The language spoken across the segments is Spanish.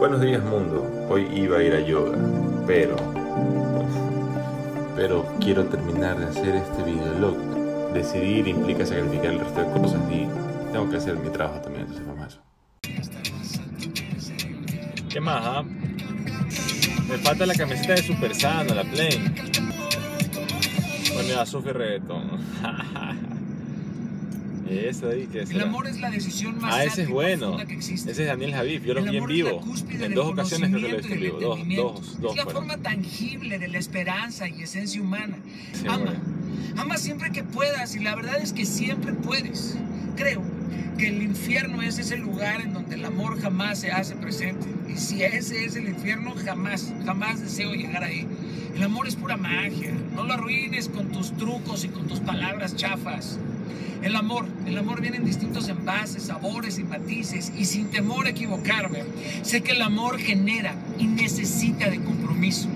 Buenos días mundo, hoy iba a ir a yoga, pero... Pero quiero terminar de hacer este videolog. Decidir implica sacrificar el resto de cosas y tengo que hacer mi trabajo también, entonces vamos a. ¿Qué más, ah? Me falta la camiseta de Super Sano, la plain. Bueno, ya sufre reggaetón. Eso ahí, que El amor es la decisión más Ah, ese es bueno. profunda que existe. Ese es Daniel Javif. Yo lo vi en vivo. cúspide En dos ocasiones creo que lo he visto en vivo. Dos, dos, dos Es la fueron. forma tangible de la esperanza y esencia humana. Sí, Ama. bueno. Ama siempre que puedas y la verdad es que siempre puedes. Creo que el infierno es ese lugar en donde el amor jamás se hace presente. Y si ese es el infierno, jamás, jamás deseo llegar ahí. El amor es pura magia. No lo arruines con tus trucos y con tus palabras chafas. El amor, el amor viene en distintos envases, sabores y matices y sin temor a equivocarme, sé que el amor genera y necesita de compromiso.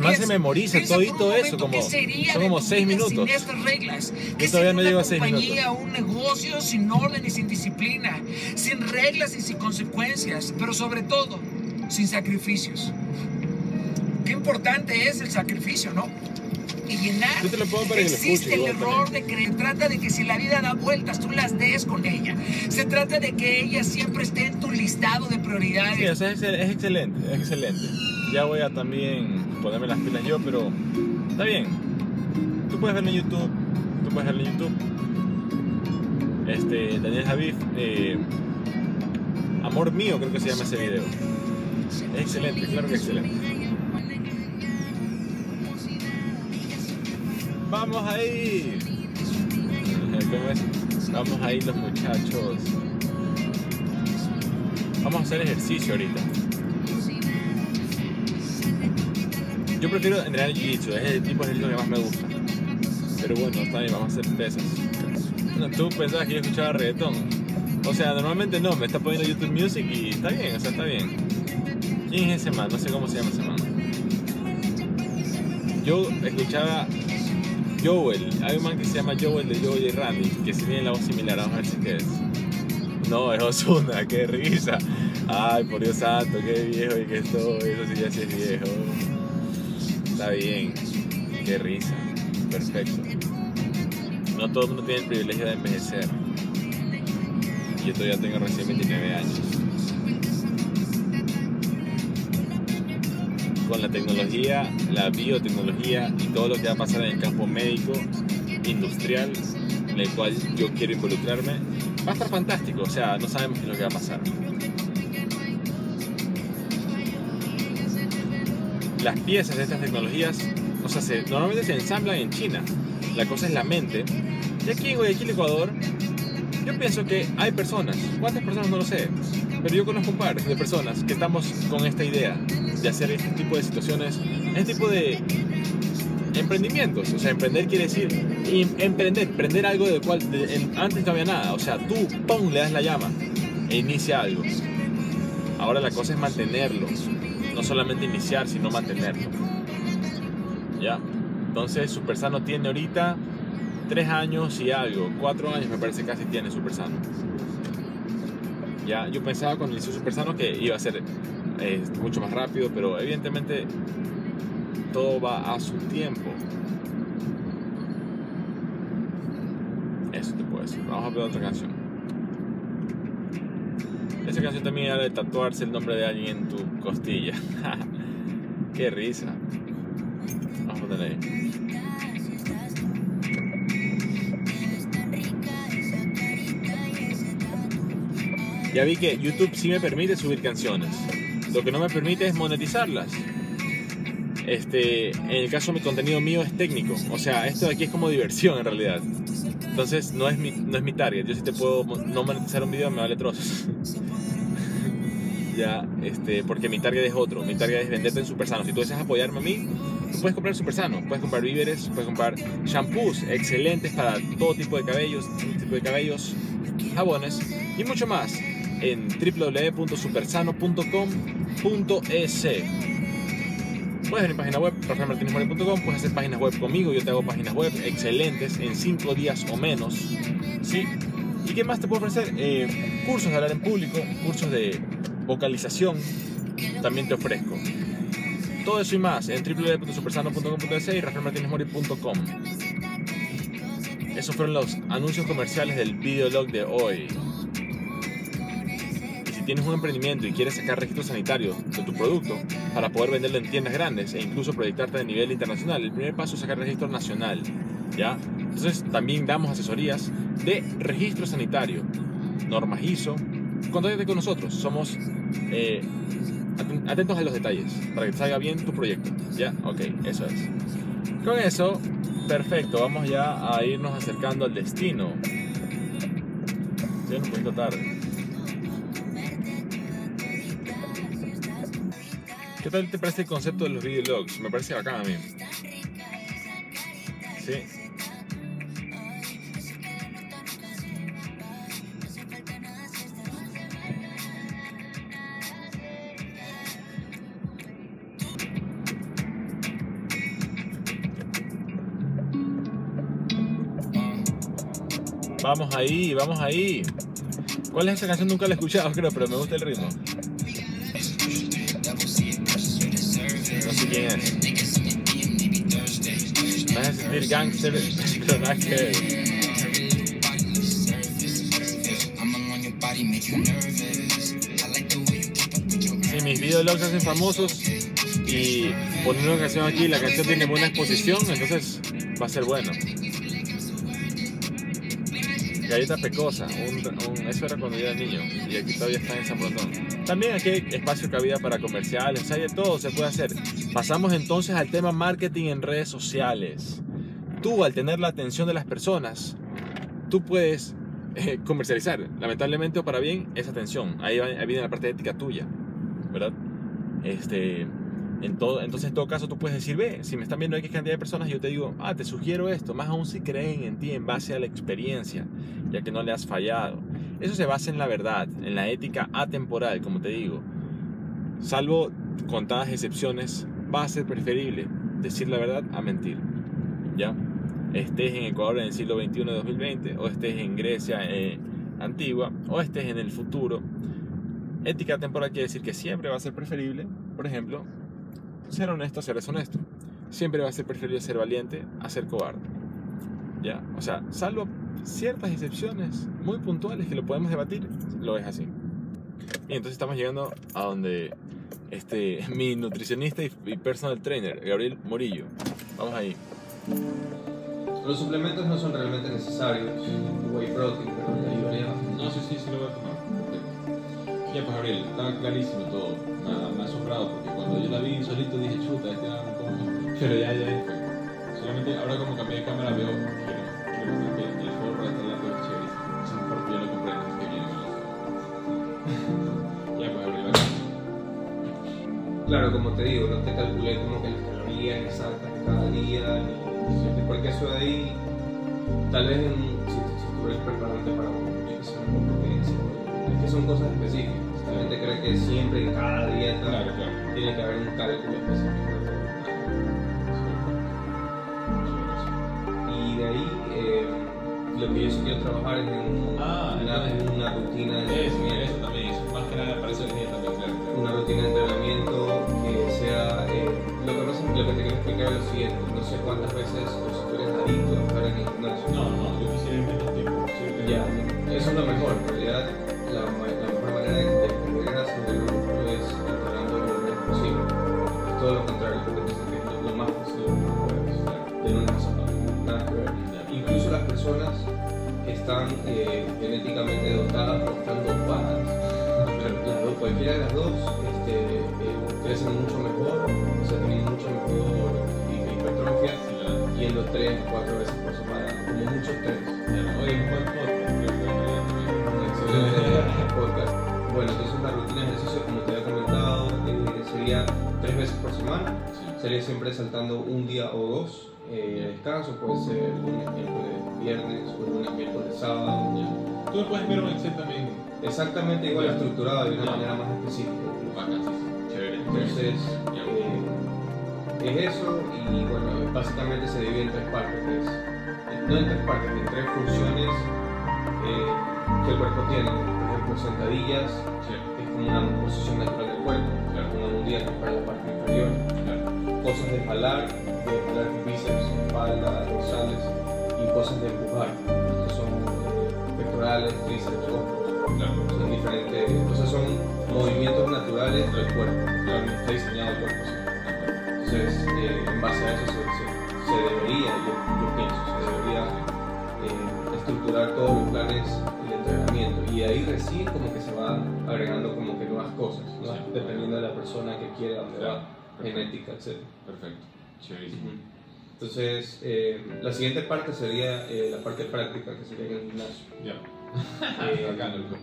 Man se memoriza por un todito eso, como, son como seis minutos. Sin estas reglas. ¿Qué todavía no llego a seis compañía, un negocio sin orden y sin disciplina, sin reglas y sin consecuencias, pero sobre todo sin sacrificios. Qué importante es el sacrificio, ¿no? Y llenar. Yo te lo pongo para que lo Existe el igual error también. de creer. Trata de que si la vida da vueltas, tú las des con ella. Se trata de que ella siempre esté en tu listado de prioridades. Sí, o sea, es, es excelente, es excelente. Ya voy a también ponerme las pilas yo, pero está bien. Tú puedes verlo en YouTube, tú puedes verlo en YouTube. Este, Daniel Javif, eh, Amor Mío creo que se llama ese video. Es excelente, claro que excelente. Vamos ahí. ¿Cómo es? Vamos ahí los muchachos. Vamos a hacer ejercicio ahorita. Yo prefiero entrenar jiu-jitsu, es el tipo de ejercicio que más me gusta. Pero bueno, está bien, vamos a hacer pesas. Bueno, tú pensabas que yo escuchaba reggaetón. O sea, normalmente no, me está poniendo YouTube Music y está bien, o sea, está bien. ¿Quién es ese man? No sé cómo se llama ese man. Yo escuchaba Joel, hay un man que se llama Joel de Joel y Randy, que si tiene la voz similar, vamos a ver si es. No, es Osuna, qué risa. Ay, por Dios santo, qué viejo y que estoy, eso sí ya sí es viejo. Está bien, qué risa, perfecto. No todo el mundo tiene el privilegio de envejecer. Yo todavía tengo recién 29 años. Con la tecnología, la biotecnología y todo lo que va a pasar en el campo médico, industrial, en el cual yo quiero involucrarme, va a estar fantástico. O sea, no sabemos qué es lo que va a pasar. Las piezas de estas tecnologías, o sea, se- normalmente se ensamblan en China. La cosa es la mente. Y aquí en Guayaquil, Ecuador, yo pienso que hay personas, ¿cuántas personas no lo sé? Pero yo conozco un par de personas que estamos con esta idea de hacer este tipo de situaciones, este tipo de emprendimientos. O sea, emprender quiere decir em- emprender, emprender algo del cual antes no había nada. O sea, tú, ¡pum!, le das la llama e inicia algo. Ahora la cosa es mantenerlo, no solamente iniciar, sino mantenerlo. ¿Ya? Entonces, Super Sano tiene ahorita tres años y algo, cuatro años me parece casi tiene Super Sano. Ya, yo pensaba cuando inició Super Sano que iba a ser eh, mucho más rápido, pero evidentemente todo va a su tiempo. Eso te puedo decir. Vamos a ver otra canción. Esa canción también habla de tatuarse el nombre de alguien en tu costilla. Qué risa. Vamos a ponerle ahí. Ya vi que YouTube sí me permite subir canciones. Lo que no me permite es monetizarlas. Este, en el caso mi contenido mío es técnico. O sea, esto de aquí es como diversión en realidad. Entonces no es mi, no es mi target. Yo sí te puedo no monetizar un video, me vale trozos. ya, este, porque mi target es otro. Mi target es venderte en Super Sano. Si tú deseas apoyarme a mí, tú puedes comprar Super Sano. Puedes comprar víveres, puedes comprar shampoos excelentes para todo tipo de cabellos, todo tipo de cabellos, jabones y mucho más en www.supersano.com.es. Puedes ver mi página web, rafaelmartinezmore.com, puedes hacer páginas web conmigo, yo te hago páginas web excelentes en 5 días o menos. ¿sí? ¿Y qué más te puedo ofrecer? Eh, cursos de hablar en público, cursos de vocalización, también te ofrezco. Todo eso y más en www.supersano.com.es y rafaelmartinezmori.com. Esos fueron los anuncios comerciales del videolog de hoy. Tienes un emprendimiento y quieres sacar registro sanitario de tu producto para poder venderlo en tiendas grandes e incluso proyectarte a nivel internacional, el primer paso es sacar registro nacional. ¿ya? Entonces también damos asesorías de registro sanitario, normas ISO. Contáctate con nosotros, somos eh, aten- atentos a los detalles para que salga bien tu proyecto. ¿Ya? Ok, eso es. Con eso, perfecto, vamos ya a irnos acercando al destino. Ya un poquito tarde. ¿Qué tal te parece el concepto de los videologs? Me parece bacán a mí. Sí. Vamos ahí, vamos ahí. ¿Cuál es esa canción? Nunca la he escuchado, creo, pero me gusta el ritmo. Es. Me sentir gangster, pero nada que mis videologs se hacen famosos y poniendo una canción aquí, la canción tiene buena exposición, entonces va a ser bueno. Galleta pecosa, un- un- eso era cuando yo era niño y aquí todavía está en San Brondón. También aquí hay espacio cabida para comerciales, hay de todo, se puede hacer. Pasamos entonces al tema marketing en redes sociales. Tú al tener la atención de las personas, tú puedes eh, comercializar, lamentablemente o para bien, esa atención. Ahí, va- ahí viene la parte ética tuya, ¿verdad? Este, entonces en todo caso tú puedes decir, ve, si me están viendo X cantidad de personas, yo te digo, ah, te sugiero esto, más aún si creen en ti en base a la experiencia, ya que no le has fallado. Eso se basa en la verdad, en la ética atemporal, como te digo. Salvo contadas excepciones, va a ser preferible decir la verdad a mentir. ¿Ya? Estés en Ecuador en el siglo XXI de 2020, o estés en Grecia eh, antigua, o estés en el futuro. Ética atemporal quiere decir que siempre va a ser preferible, por ejemplo, ser honesto a ser deshonesto. Siempre va a ser preferible ser valiente a ser cobarde. ¿Ya? O sea, salvo ciertas excepciones muy puntuales que lo podemos debatir, lo es así. Y entonces estamos llegando a donde este, mi nutricionista y, y personal trainer, Gabriel Morillo. Vamos ahí. Los suplementos no son realmente necesarios, whey protein, pero la ayudaría No, sí, sí, sí lo voy a tomar. Ya, pues Gabriel, estaba clarísimo todo. Me me ha asombrado porque cuando yo la vi solito dije, chuta, este era como... Pero ya, ya, fue. Solamente ahora como cambié de cámara veo, quiero, quiero que el forro de este lado. O sea, porque yo lo compré, que viene Claro, como te digo, no te calculé como que las calorías exactas cada día, ni porque eso de ahí, tal vez en, si, si tú eres preparante para una competencia, o- es que son cosas específicas. La gente cree que siempre en cada dieta Claro, claro. tiene que haber un cálculo específico. Lo que yo sí quiero trabajar es en Ah, una, una rutina de Eso, entrenamiento. eso también, eso más que nada para eso el día también, claro. una rutina de entrenamiento que sea eh, lo que pasa es que lo que te quiero explicar es lo siguiente no sé cuántas veces o si tú eres adicto a estar en el gimnasio No, no, yo quisiera menos tiempo. posible. ya eso es lo mejor en realidad cualquiera de las dos este, eh, crecen mucho mejor, o sea, tienen mucho mejor hi- hipertrofia yendo tres o cuatro veces por semana, como muchos tres. Oye, un buen podcast. Bueno, entonces la rutina de ejercicio, como te había comentado, eh, sería tres veces por semana. Sería siempre saltando un día o dos eh, de descanso, puede ser lunes, miércoles, viernes, o lunes, miércoles, sábado. Tú me puedes ver un Excel también. Exactamente igual Ya. estructurado de una manera más específica. Bacán, sí, sí. Chévere. Entonces, eh, es eso y bueno, básicamente se divide en tres partes. que es- no en tres partes, en tres funciones eh, que el cuerpo tiene. Por ejemplo, sentadillas, que es como una posición natural del cuerpo. Claro. cosas de jalar, de jalar bíceps, espalda, dorsales y cosas de empujar, que son eh, pectorales, tríceps, hombros. Claro. Son diferentes, o sea, son movimientos naturales del cuerpo, claro, está diseñado el cuerpo. Entonces, eh, en base a eso se, se- se debería, yo, yo pienso, se debería eh, estructurar todos los planes de entrenamiento y ahí recién como que se va agregando como que nuevas cosas, ¿no? Sí. dependiendo de la persona que quiera, dónde Claro. va, genética, etc. Perfecto. Chéverísimo. Entonces, eh, la siguiente parte sería eh, la parte práctica, que sería en el gimnasio. Ya. Eh, Acá, loco.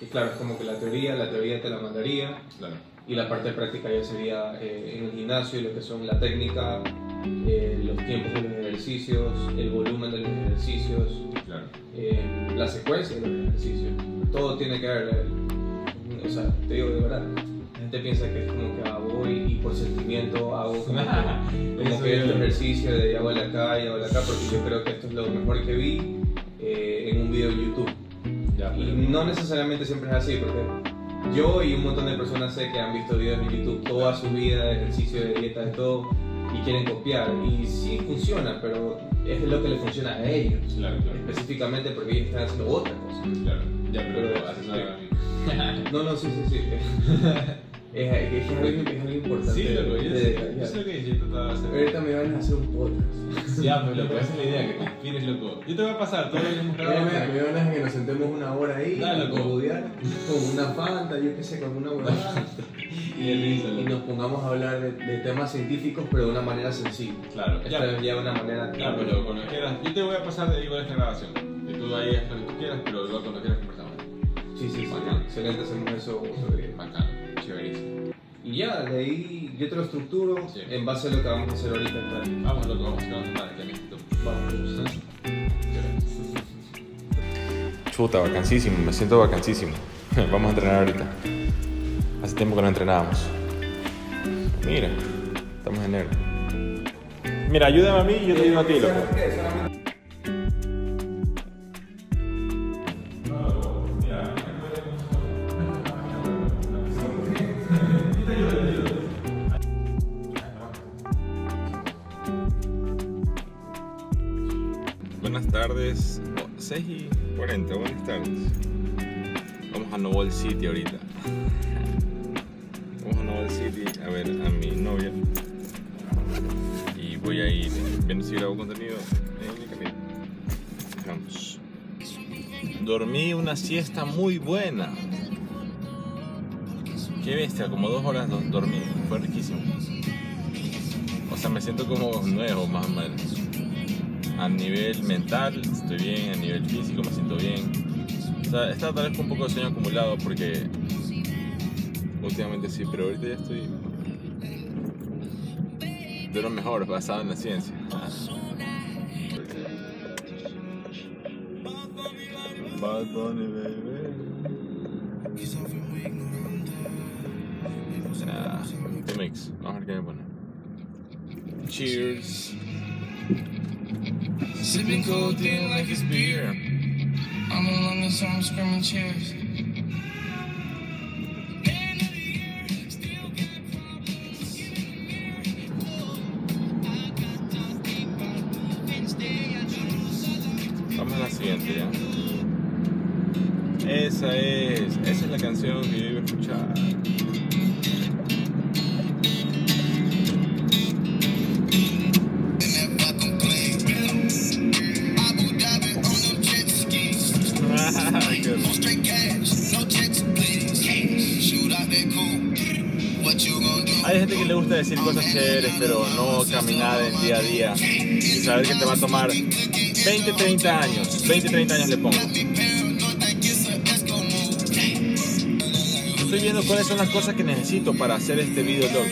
y claro, es como que la teoría, la teoría te la mandaría, Claro. y la parte práctica ya sería eh, en el gimnasio, lo que son la técnica, eh, los tiempos de los ejercicios, el volumen de los ejercicios, Claro. eh, la secuencia de los ejercicios. Todo tiene que ver, eh, o sea, te digo de verdad, la gente piensa que es como que ah, voy y por sentimiento hago como que, como que este ejercicio de hago de acá y hago de acá, porque yo creo que esto es lo mejor que vi eh, en un video de YouTube. Ya, Y no necesariamente siempre es así, porque yo y un montón de personas sé que han visto videos en YouTube toda su vida de ejercicio, de dieta, de todo, y quieren copiar. Y sí funciona, pero es lo que le funciona a ellos, Claro, claro. específicamente porque ellos están haciendo otra cosa. Claro. Ya, pero Pero-. No, no, sí, sí, sí. es, es, es algo, es algo importante. Sí, loco, yo de sé, yo sé lo que yo trataba de hacer. Ahorita me van a hacer un podcast. Ya, pero loco, esa es la idea, que te inspires, loco. Yo te voy a pasar todo lo que hemos Me grabado. van a- me van a que nos sentemos una hora ahí, a loco. cobudear, con una fanta, yo qué sé, con una huevada. Y y loco. nos pongamos a hablar de, de temas científicos, pero de una manera sencilla. Claro, Esta ya. vez ya de una manera. Ya, pero cuando quieras. Yo te voy a pasar de igual esta grabación. Y tú ahí haz lo que tú quieras, pero igual cuando quieras conversamos. Sí, sí, sí. Bacán. Excelente, hacemos eso. sobre- Y ya, de ahí yo te lo estructuro Sí. en base a lo que vamos a hacer ahorita en. Vamos, loco, vamos, que vamos a aquí necesito. Vamos. Chuta, vacancísimo, me siento vacancísimo. Vamos a entrenar ahorita. Hace tiempo que no entrenábamos. Mira, estamos en enero. Mira, ayúdame a mí y yo te ayudo a ti, loco. Vamos a Novel City ahorita. Vamos a Novel City a ver a mi novia. Y voy a ir viendo si grabo contenido en mi camino. Vamos. Dormí una siesta muy buena. Qué bestia, como dos horas do- dormí. Fue riquísimo. O sea, me siento como nuevo, más o menos. A nivel mental estoy bien, a nivel físico me siento bien. O sea, está tal vez con un poco de sueño acumulado porque últimamente sí, pero ahorita ya estoy de lo mejor basado en la ciencia. Bad Bunny, baby. Ah, The Mix. Vamos a ver qué me pone. Cheers. Sipping codeine like it's beer. I'm in London, so I'm screaming cheers. Vamos a la siguiente ya. Esa es, esa es la canción que yo iba a escuchar. Decir cosas chéveres, pero no caminar el día a día y saber que te va a tomar 20, 30 años. 20, 30 años le pongo. Estoy viendo cuáles son las cosas que necesito para hacer este videolog.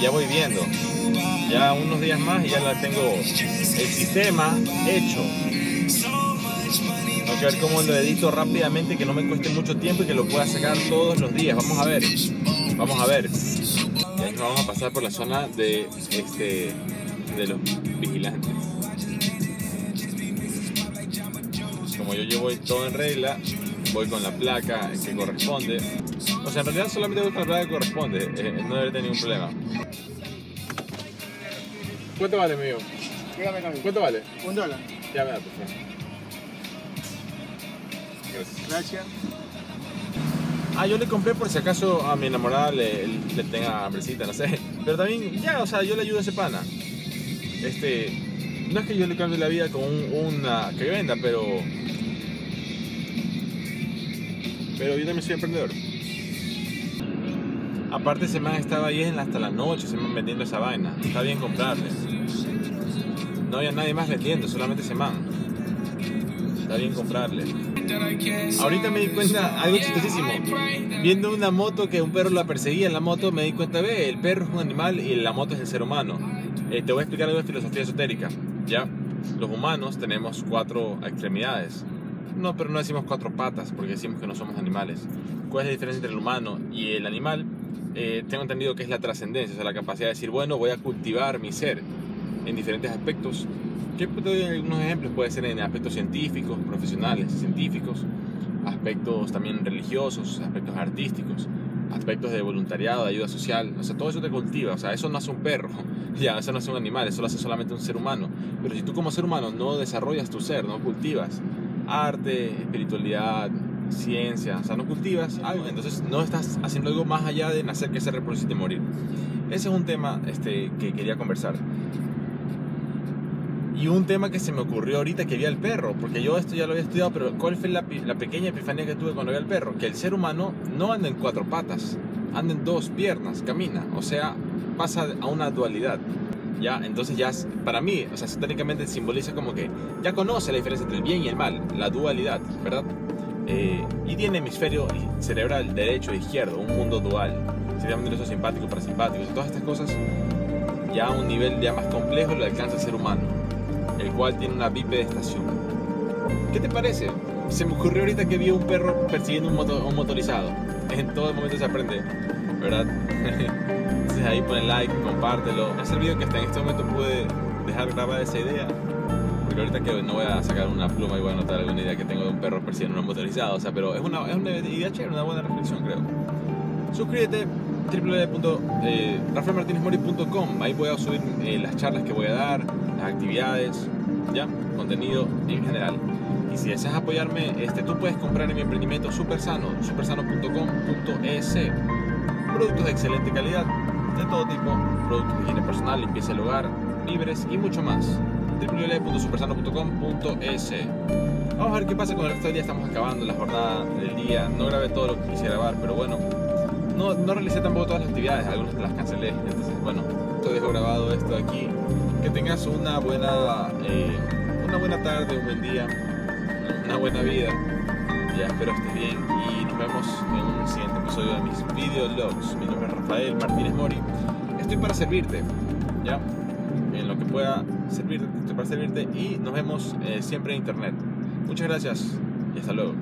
Ya voy viendo. Ya unos días más y ya la tengo el sistema hecho. Hay que ver cómo lo edito rápidamente, que no me cueste mucho tiempo y que lo pueda sacar todos los días. Vamos a ver. Vamos a ver. Nos vamos a pasar por la zona de este de los vigilantes. Como yo llevo todo en regla, voy con la placa que corresponde. O sea, en realidad solamente voy con la placa que corresponde. eh, no debería tener ningún problema. ¿Cuánto vale, amigo? Dígame, Camilo. ¿Cuánto vale? Un dólar. Ya me da, por favor. Gracias. Gracias. Ah, yo le compré por si acaso a mi enamorada le, tenga hambrecita, no sé. Pero también, ya, o sea, yo le ayudo a ese pana. Este, no es que yo le cambie la vida con un- una que venda, pero. Pero yo también soy emprendedor. Aparte, ese man estaba ahí en- hasta la noche, se man vendiendo esa vaina. Está bien comprarle. No había nadie más vendiendo, solamente ese man. Está bien comprarle. Ahorita me di cuenta algo chistosísimo. Viendo una moto que un perro la perseguía en la moto, me di cuenta, ve, el perro es un animal y la moto es el ser humano. Eh, te voy a explicar algo de filosofía esotérica. ¿ya? Los humanos tenemos cuatro extremidades. No, pero no decimos cuatro patas porque decimos que no somos animales. ¿Cuál es la diferencia entre el humano y el animal? Eh, tengo entendido que es la trascendencia, o sea, la capacidad de decir, bueno, voy a cultivar mi ser en diferentes aspectos. ¿Qué te doy algunos ejemplos? Puede ser en aspectos científicos, profesionales, científicos, aspectos también religiosos, aspectos artísticos, aspectos de voluntariado, de ayuda social. O sea, todo eso te cultiva. O sea, eso no hace un perro, ya, eso no hace un animal, eso lo hace solamente un ser humano. Pero si tú como ser humano no desarrollas tu ser, no cultivas arte, espiritualidad, ciencia, o sea, no cultivas algo, entonces no estás haciendo algo más allá de nacer, que se reproducir y morir. Ese es un tema este, que quería conversar. Y un tema que se me ocurrió ahorita que vi al perro, porque yo esto ya lo había estudiado, pero ¿cuál fue la, la pequeña epifanía que tuve cuando vi al perro? Que el ser humano no anda en cuatro patas, anda en dos piernas, camina, o sea, pasa a una dualidad. Ya, entonces ya, para mí, o sea, técnicamente simboliza como que ya conoce la diferencia entre el bien y el mal, la dualidad, ¿verdad? Eh, y tiene hemisferio cerebral derecho e izquierdo, un mundo dual, sistema nervioso simpático, parasimpático, todas estas cosas ya a un nivel ya más complejo lo alcanza el ser humano, cual tiene una bipedestación. ¿Qué te parece? Se me ocurrió ahorita que vi un perro persiguiendo un, moto- un motorizado. En todo momento se aprende, ¿verdad? Entonces ahí pon like, compártelo. Es el video que hasta en este momento pude dejar grabada esa idea. Porque ahorita que no voy a sacar una pluma y voy a anotar alguna idea que tengo de un perro persiguiendo un motorizado. O sea, pero es una, es una idea chévere, una buena reflexión creo. Suscríbete www.rafaelmartinezmori.com Ahí voy a subir eh, las charlas que voy a dar, las actividades, ya, contenido en general. Y si deseas apoyarme, este, tú puedes comprar en mi emprendimiento Supersano, supersano.com.es. Productos de excelente calidad, de todo tipo, productos de higiene personal, limpieza del hogar, libres y mucho más. www.supersano.com.es. Vamos a ver qué pasa con el resto del día. Estamos acabando la jornada del día. No grabé todo lo que quise grabar, pero bueno, no, no realicé tampoco todas las actividades, algunas las cancelé. Entonces, bueno, te dejo grabado esto aquí. Que tengas una buena, eh, una buena tarde, un buen día, una buena vida. Ya espero estés bien y nos vemos en un siguiente episodio de mis videologs. Mi nombre es Rafael Martínez Mori. Estoy para servirte, ya, en lo que pueda servirte, estoy para servirte y nos vemos eh, siempre en internet. Muchas gracias y hasta luego.